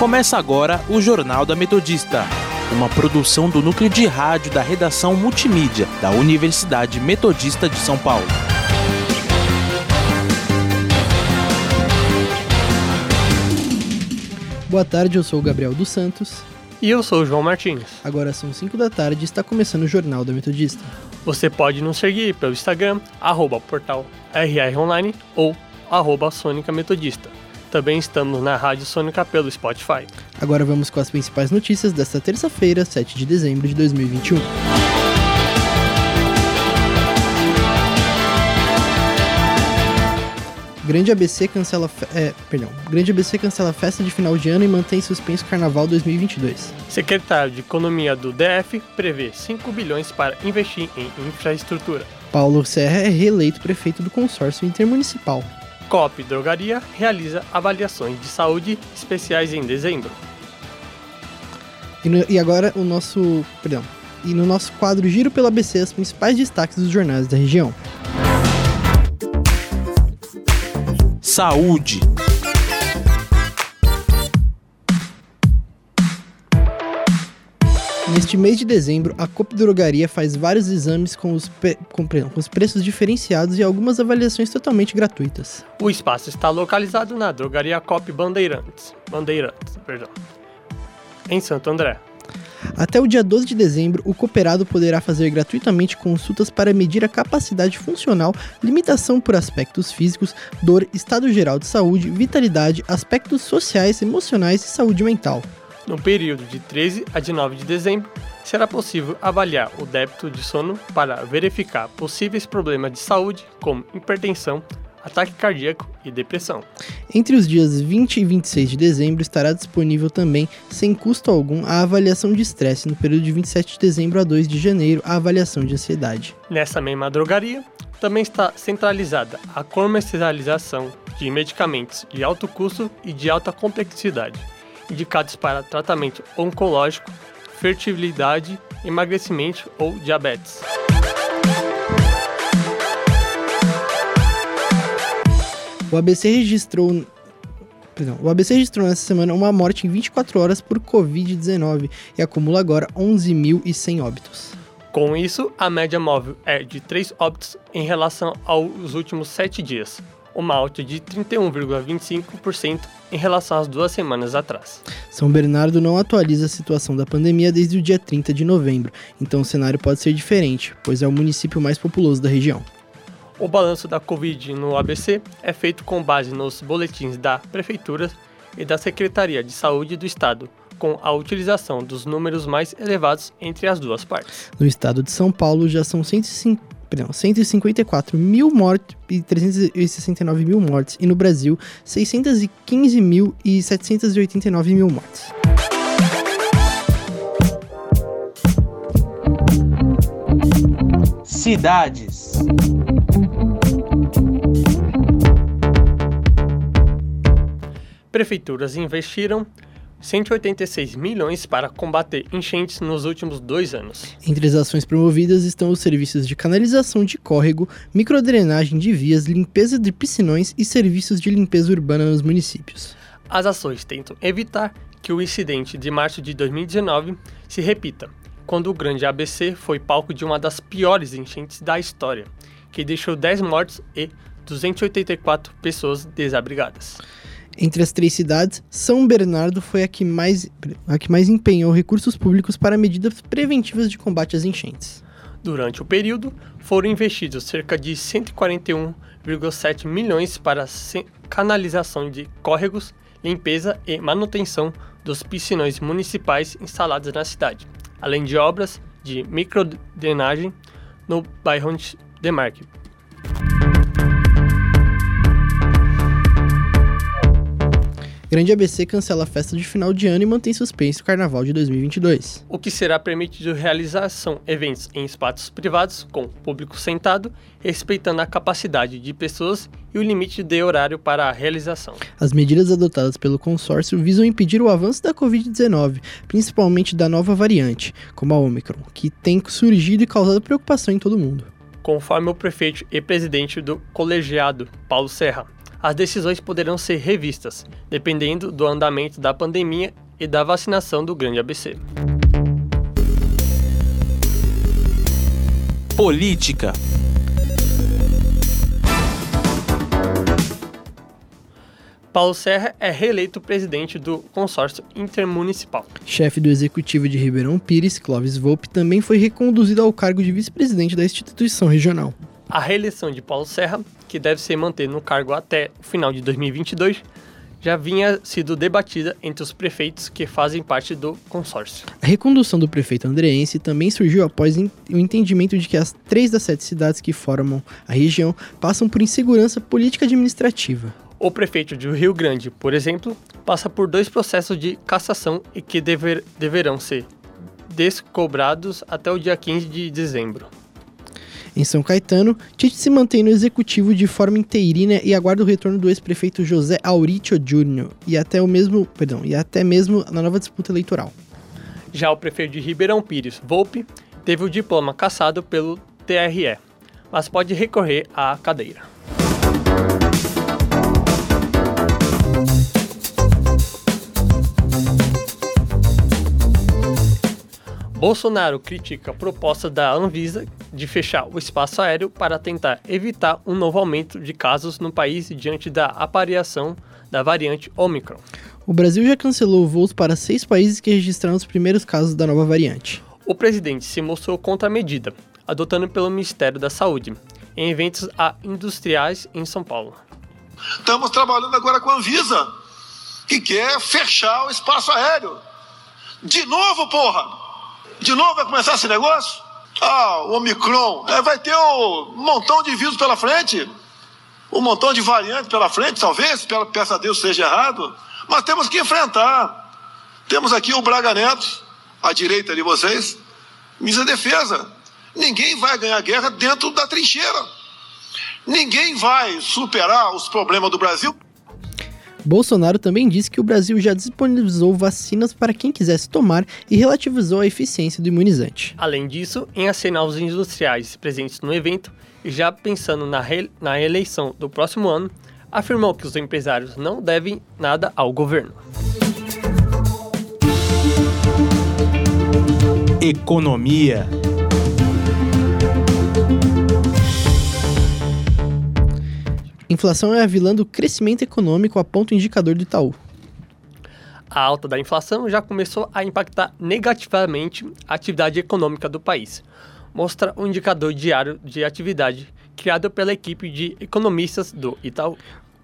Começa agora o Jornal da Metodista, uma produção do núcleo de rádio da redação multimídia da Universidade Metodista de São Paulo. Boa tarde, eu sou o Gabriel dos Santos. E eu sou o João Martins. Agora são 5 da tarde e está começando o Jornal da Metodista. Você pode nos seguir pelo Instagram, arroba portal RR Online ou arroba Sônica Metodista. Também estamos na Rádio Sônica pelo Spotify. Agora vamos com as principais notícias desta terça-feira, 7 de dezembro de 2021. Grande ABC cancela fe... é, perdão. Grande ABC cancela festa de final de ano e mantém suspenso Carnaval 2022. Secretário de Economia do DF prevê 5 bilhões para investir em infraestrutura. Paulo Serra é reeleito prefeito do consórcio intermunicipal. COP Drogaria realiza avaliações de saúde especiais em dezembro. E, no- e agora o nosso, perdão. E no nosso quadro Giro pela ABC as principais destaques dos jornais da região. Saúde. Neste mês de dezembro, a Coop Drogaria faz vários exames com os, com, perdão, com os preços diferenciados e algumas avaliações totalmente gratuitas. O espaço está localizado na Drogaria COP Bandeirantes, Bandeirantes, perdão, em Santo André. Até o dia 12 de dezembro, o cooperado poderá fazer gratuitamente consultas para medir a capacidade funcional, limitação por aspectos físicos, dor, estado geral de saúde, vitalidade, aspectos sociais, emocionais e saúde mental. No período de 13 a 19 de dezembro, será possível avaliar o débito de sono para verificar possíveis problemas de saúde, como hipertensão, ataque cardíaco e depressão. Entre os dias 20 e 26 de dezembro estará disponível também, sem custo algum, a avaliação de estresse no período de 27 de dezembro a 2 de janeiro, a avaliação de ansiedade. Nessa mesma drogaria, também está centralizada a comercialização de medicamentos de alto custo e de alta complexidade, indicados para tratamento oncológico, fertilidade, emagrecimento ou diabetes. O ABC registrou. Perdão, o ABC registrou nessa semana uma morte em 24 horas por Covid-19 e acumula agora 11.100 óbitos. Com isso, a média móvel é de 3 óbitos em relação aos últimos 7 dias, uma alta de 31,25% em relação às duas semanas atrás. São Bernardo não atualiza a situação da pandemia desde o dia 30 de novembro, então o cenário pode ser diferente, pois é o município mais populoso da região. O balanço da Covid no ABC é feito com base nos boletins da Prefeitura e da Secretaria de Saúde do Estado, com a utilização dos números mais elevados entre as duas partes. No estado de São Paulo já são 105 perdão, 154 mil mortes e 369 mil mortes, e no Brasil 615 mil e 789 mil mortes. Cidades. Prefeituras investiram 186 milhões para combater enchentes nos últimos dois anos. Entre as ações promovidas estão os serviços de canalização de córrego, microdrenagem de vias, limpeza de piscinões e serviços de limpeza urbana nos municípios. As ações tentam evitar que o incidente de março de 2019 se repita, quando o grande ABC foi palco de uma das piores enchentes da história, que deixou 10 mortos e 284 pessoas desabrigadas. Entre as três cidades, São Bernardo foi a que mais, a que mais empenhou recursos públicos para medidas preventivas de combate às enchentes. Durante o período, foram investidos cerca de 141,7 milhões para canalização de córregos, limpeza e manutenção dos piscinões municipais instalados na cidade, além de obras de microdrenagem no bairro Demarque. Grande ABC cancela a festa de final de ano e mantém suspenso o Carnaval de 2022. o que será permitido realização eventos em espaços privados com público sentado, respeitando a capacidade de pessoas e o limite de horário para a realização. As medidas adotadas pelo consórcio visam impedir o avanço da Covid-19, principalmente da nova variante, como a Omicron, que tem surgido e causado preocupação em todo mundo. Conforme o prefeito e presidente do colegiado, Paulo Serra, as decisões poderão ser revistas, dependendo do andamento da pandemia e da vacinação do grande ABC. Política. Paulo Serra é reeleito presidente do consórcio intermunicipal. Chefe do executivo de Ribeirão Pires, Clóvis Volpe, também foi reconduzido ao cargo de vice-presidente da instituição regional. A reeleição de Paulo Serra, que deve ser mantido no cargo até o final de 2022, já vinha sido debatida entre os prefeitos que fazem parte do consórcio. A recondução do prefeito andreense também surgiu após o entendimento de que as três das sete cidades que formam a região passam por insegurança política administrativa. O prefeito de Rio Grande, por exemplo, passa por dois processos de cassação e que dever, deverão ser descobrados até o dia 15 de dezembro. Em São Caetano, Tite se mantém no executivo de forma inteirina e aguarda o retorno do ex-prefeito José Aurítio Júnior e até o mesmo, perdão, e até mesmo na nova disputa eleitoral. Já o prefeito de Ribeirão Pires, Volpe, teve o diploma cassado pelo TRE, mas pode recorrer à cadeira. Bolsonaro critica a proposta da Anvisa de fechar o espaço aéreo para tentar evitar um novo aumento de casos no país diante da apariação da variante Omicron. O Brasil já cancelou voos para seis países que registraram os primeiros casos da nova variante. O presidente se mostrou contra a medida, adotando pelo Ministério da Saúde, em eventos industriais em São Paulo. Estamos trabalhando agora com a Anvisa, que quer fechar o espaço aéreo. De novo, porra! De novo vai começar esse negócio? Ah, o Omicron. É, vai ter um montão de vírus pela frente. Um montão de variantes pela frente, talvez. Peça a Deus seja errado. Mas temos que enfrentar. Temos aqui o Braga Neto, à direita de vocês. Misa defesa. Ninguém vai ganhar guerra dentro da trincheira. Ninguém vai superar os problemas do Brasil. Bolsonaro também disse que o Brasil já disponibilizou vacinas para quem quisesse tomar e relativizou a eficiência do imunizante. Além disso, em acenar os industriais presentes no evento, e já pensando na, re na eleição do próximo ano, afirmou que os empresários não devem nada ao governo. Economia. Inflação é a vilã do crescimento econômico, aponta o indicador do Itaú. A alta da inflação já começou a impactar negativamente a atividade econômica do país, mostra o indicador diário de atividade criado pela equipe de economistas do Itaú.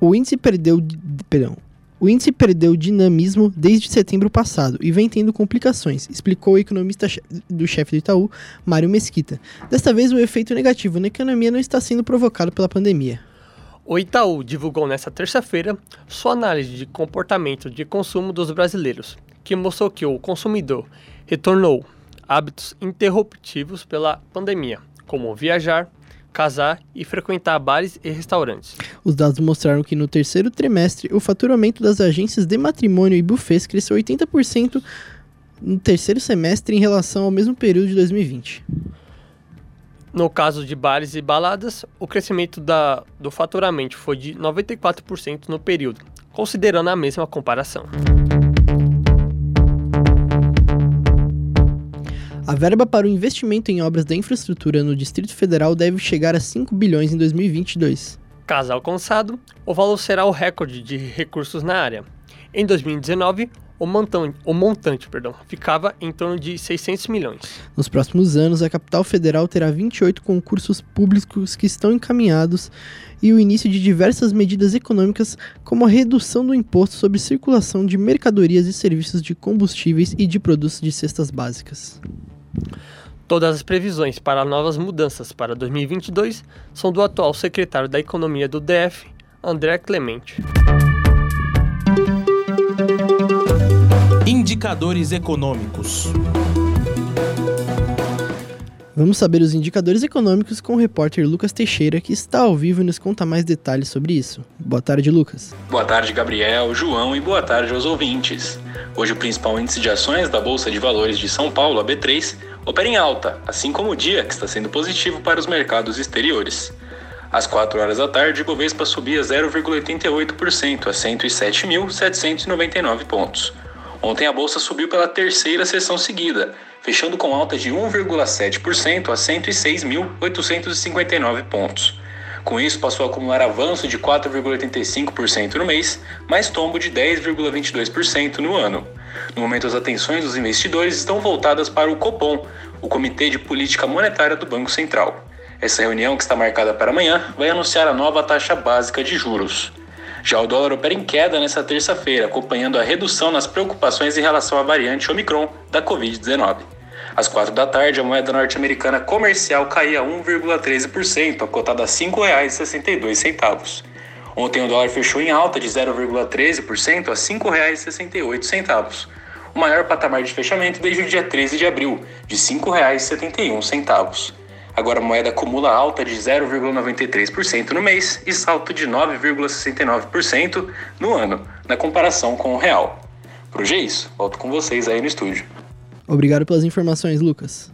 O índice perdeu, perdão, o índice perdeu dinamismo desde setembro passado e vem tendo complicações, explicou o economista do chefe do Itaú, Mário Mesquita. Desta vez, o efeito negativo na economia não está sendo provocado pela pandemia. O Itaú divulgou nesta terça-feira sua análise de comportamento de consumo dos brasileiros, que mostrou que o consumidor retornou hábitos interruptivos pela pandemia, como viajar, casar e frequentar bares e restaurantes. Os dados mostraram que no terceiro trimestre o faturamento das agências de matrimônio e buffets cresceu 80% no terceiro semestre em relação ao mesmo período de 2020. No caso de bares e baladas, o crescimento da, do faturamento foi de 94% no período, considerando a mesma comparação. A verba para o investimento em obras da infraestrutura no Distrito Federal deve chegar a 5 bilhões em 2022. Caso alcançado, o valor será o recorde de recursos na área. Em 2019, o montante, o montante perdão, ficava em torno de 600 milhões. Nos próximos anos, a capital federal terá 28 concursos públicos que estão encaminhados e o início de diversas medidas econômicas, como a redução do imposto sobre circulação de mercadorias e serviços de combustíveis e de produtos de cestas básicas. Todas as previsões para novas mudanças para 2022 são do atual secretário da Economia do DF, André Clemente. Indicadores econômicos. Vamos saber os indicadores econômicos com o repórter Lucas Teixeira, que está ao vivo e nos conta mais detalhes sobre isso. Boa tarde, Lucas. Boa tarde, Gabriel, João e boa tarde aos ouvintes. Hoje o principal índice de ações da Bolsa de Valores de São Paulo, a B3, opera em alta, assim como o dia que está sendo positivo para os mercados exteriores. Às 4 horas da tarde, o Bovespa subia 0,88% a 107.799 pontos. Ontem a bolsa subiu pela terceira sessão seguida, fechando com alta de 1,7% a 106.859 pontos. Com isso, passou a acumular avanço de 4,85% no mês, mais tombo de 10,22% no ano. No momento, as atenções dos investidores estão voltadas para o Copom, o Comitê de Política Monetária do Banco Central. Essa reunião, que está marcada para amanhã, vai anunciar a nova taxa básica de juros. Já o dólar opera em queda nesta terça-feira, acompanhando a redução nas preocupações em relação à variante Omicron da Covid-19. Às 4 da tarde, a moeda norte-americana comercial caía 1,13%, cotada a R$ 5,62. Ontem o dólar fechou em alta de 0,13% a R$ 5,68, o maior patamar de fechamento desde o dia 13 de abril, de R$ 5,71. Agora a moeda acumula alta de 0,93% no mês e salto de 9,69% no ano, na comparação com o real. Por hoje é isso, volto com vocês aí no estúdio. Obrigado pelas informações, Lucas.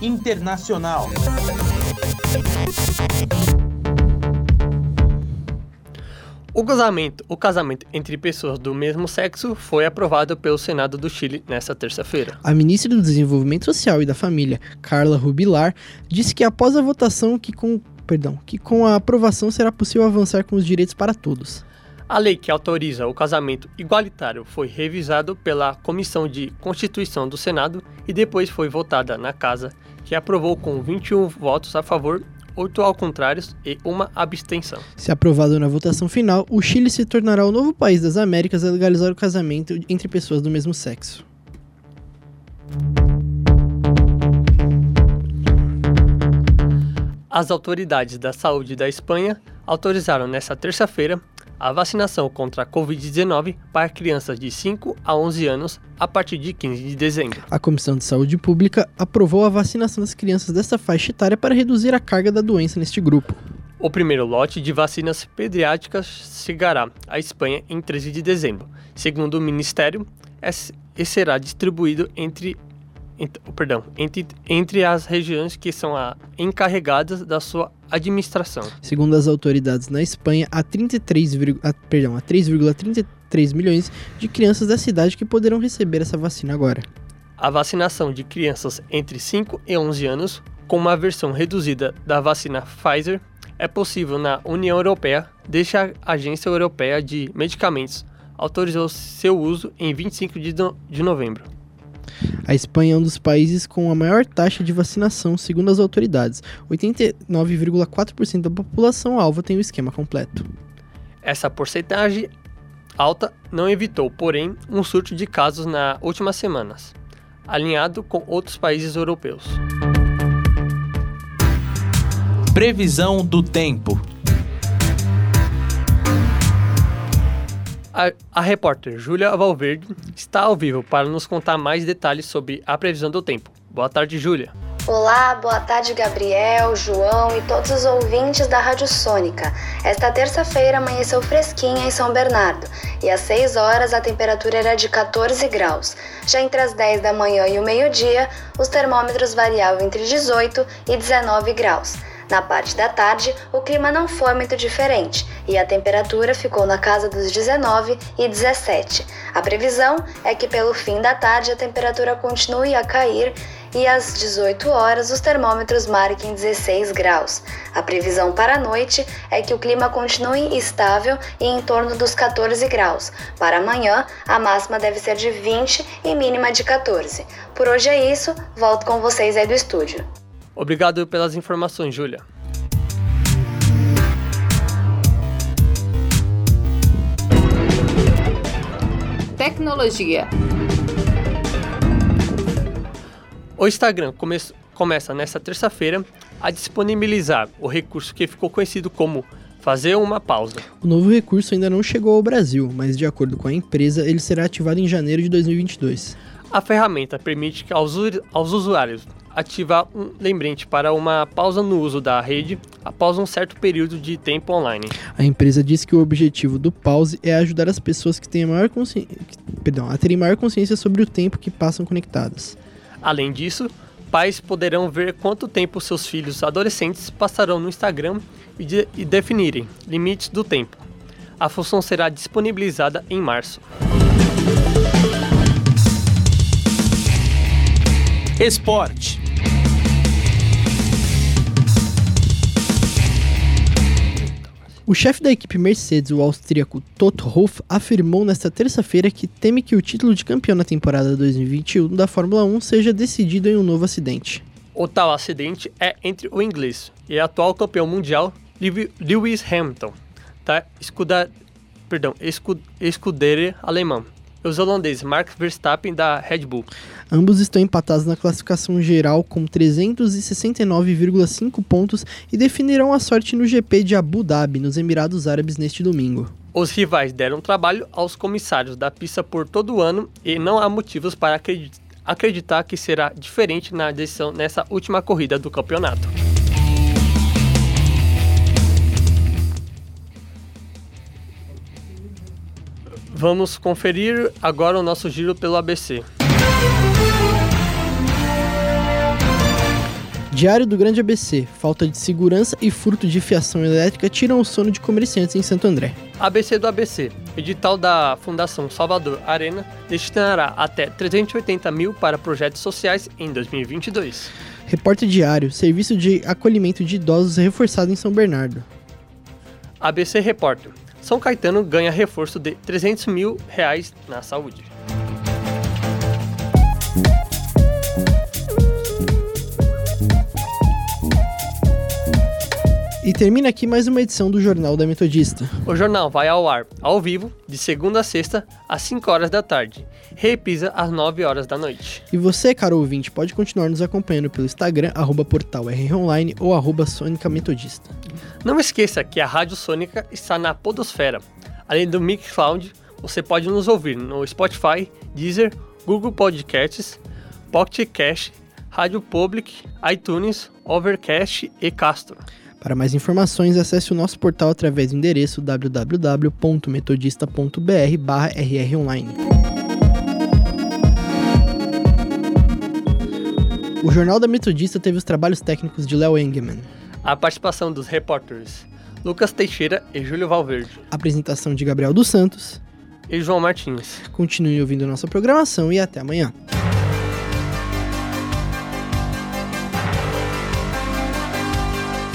Internacional. O casamento, o casamento entre pessoas do mesmo sexo foi aprovado pelo Senado do Chile nesta terça-feira. A ministra do Desenvolvimento Social e da Família, Carla Rubilar, disse que após a votação que com, perdão, que com a aprovação será possível avançar com os direitos para todos. A lei que autoriza o casamento igualitário foi revisado pela Comissão de Constituição do Senado e depois foi votada na Casa, que aprovou com 21 votos a favor oito ao contrário e uma abstenção. Se aprovado na votação final, o Chile se tornará o novo país das Américas a legalizar o casamento entre pessoas do mesmo sexo. As autoridades da saúde da Espanha autorizaram nesta terça-feira a vacinação contra a Covid-19 para crianças de 5 a 11 anos a partir de 15 de dezembro. A Comissão de Saúde Pública aprovou a vacinação das crianças dessa faixa etária para reduzir a carga da doença neste grupo. O primeiro lote de vacinas pediátricas chegará à Espanha em 13 de dezembro. Segundo o Ministério, e será distribuído entre ent, perdão, entre, entre as regiões que são a, encarregadas da sua administração. Segundo as autoridades na Espanha, há 33, a, perdão, há 3,33 milhões de crianças da cidade que poderão receber essa vacina agora. A vacinação de crianças entre 5 e 11 anos, com uma versão reduzida da vacina Pfizer, é possível na União Europeia, desde a Agência Europeia de Medicamentos autorizou seu uso em 25 de, no de novembro. A Espanha é um dos países com a maior taxa de vacinação, segundo as autoridades. 89,4% da população alva tem o esquema completo. Essa porcentagem alta não evitou, porém, um surto de casos nas últimas semanas, alinhado com outros países europeus. Previsão do tempo. A, a repórter Júlia Valverde está ao vivo para nos contar mais detalhes sobre a previsão do tempo. Boa tarde, Júlia. Olá, boa tarde, Gabriel, João e todos os ouvintes da Rádio Sônica. Esta terça-feira amanheceu fresquinha em São Bernardo e às 6 horas a temperatura era de 14 graus. Já entre as 10 da manhã e o meio-dia, os termômetros variavam entre 18 e 19 graus. Na parte da tarde, o clima não foi muito diferente e a temperatura ficou na casa dos 19 e 17. A previsão é que pelo fim da tarde a temperatura continue a cair e às 18 horas os termômetros marquem 16 graus. A previsão para a noite é que o clima continue estável e em torno dos 14 graus. Para amanhã, a máxima deve ser de 20 e mínima de 14. Por hoje é isso, volto com vocês aí do estúdio. Obrigado pelas informações, Júlia. Tecnologia. O Instagram come começa nesta terça-feira a disponibilizar o recurso que ficou conhecido como fazer uma pausa. O novo recurso ainda não chegou ao Brasil, mas de acordo com a empresa, ele será ativado em janeiro de 2022. A ferramenta permite aos, aos usuários ativar um lembrete para uma pausa no uso da rede após um certo período de tempo online. A empresa diz que o objetivo do pause é ajudar as pessoas que têm maior consci... Perdão, a terem maior consciência sobre o tempo que passam conectadas. Além disso, pais poderão ver quanto tempo seus filhos adolescentes passarão no Instagram e, de... e definirem limites do tempo. A função será disponibilizada em março. Esporte. O chefe da equipe Mercedes, o austríaco Toto Wolff, afirmou nesta terça-feira que teme que o título de campeão na temporada 2021 da Fórmula 1 seja decidido em um novo acidente. O tal acidente é entre o inglês e atual campeão mundial Lewis Hamilton, da escuda, perdão, escudeira alemã, e os holandeses Max Verstappen da Red Bull. Ambos estão empatados na classificação geral com 369,5 pontos e definirão a sorte no GP de Abu Dhabi, nos Emirados Árabes, neste domingo. Os rivais deram trabalho aos comissários da pista por todo o ano e não há motivos para acreditar que será diferente na decisão nessa última corrida do campeonato. Vamos conferir agora o nosso giro pelo ABC. Diário do Grande ABC. Falta de segurança e furto de fiação elétrica tiram o sono de comerciantes em Santo André. ABC do ABC. Edital da Fundação Salvador Arena destinará até 380 mil para projetos sociais em 2022. Repórter Diário. Serviço de acolhimento de idosos reforçado em São Bernardo. ABC Repórter. São Caetano ganha reforço de 300 mil reais na saúde. E termina aqui mais uma edição do Jornal da Metodista. O jornal vai ao ar, ao vivo, de segunda a sexta, às 5 horas da tarde. Repisa às 9 horas da noite. E você, caro ouvinte, pode continuar nos acompanhando pelo Instagram, arroba portal ou arroba Sônica Metodista. Não esqueça que a Rádio Sônica está na Podosfera. Além do Mixcloud, você pode nos ouvir no Spotify, Deezer, Google Podcasts, Pocket Cash, Rádio Public, iTunes, Overcast e Castro. Para mais informações, acesse o nosso portal através do endereço www.metodista.br/rronline. O Jornal da Metodista teve os trabalhos técnicos de Léo Engemann. A participação dos repórteres Lucas Teixeira e Júlio Valverde. Apresentação de Gabriel dos Santos e João Martins. Continue ouvindo nossa programação e até amanhã.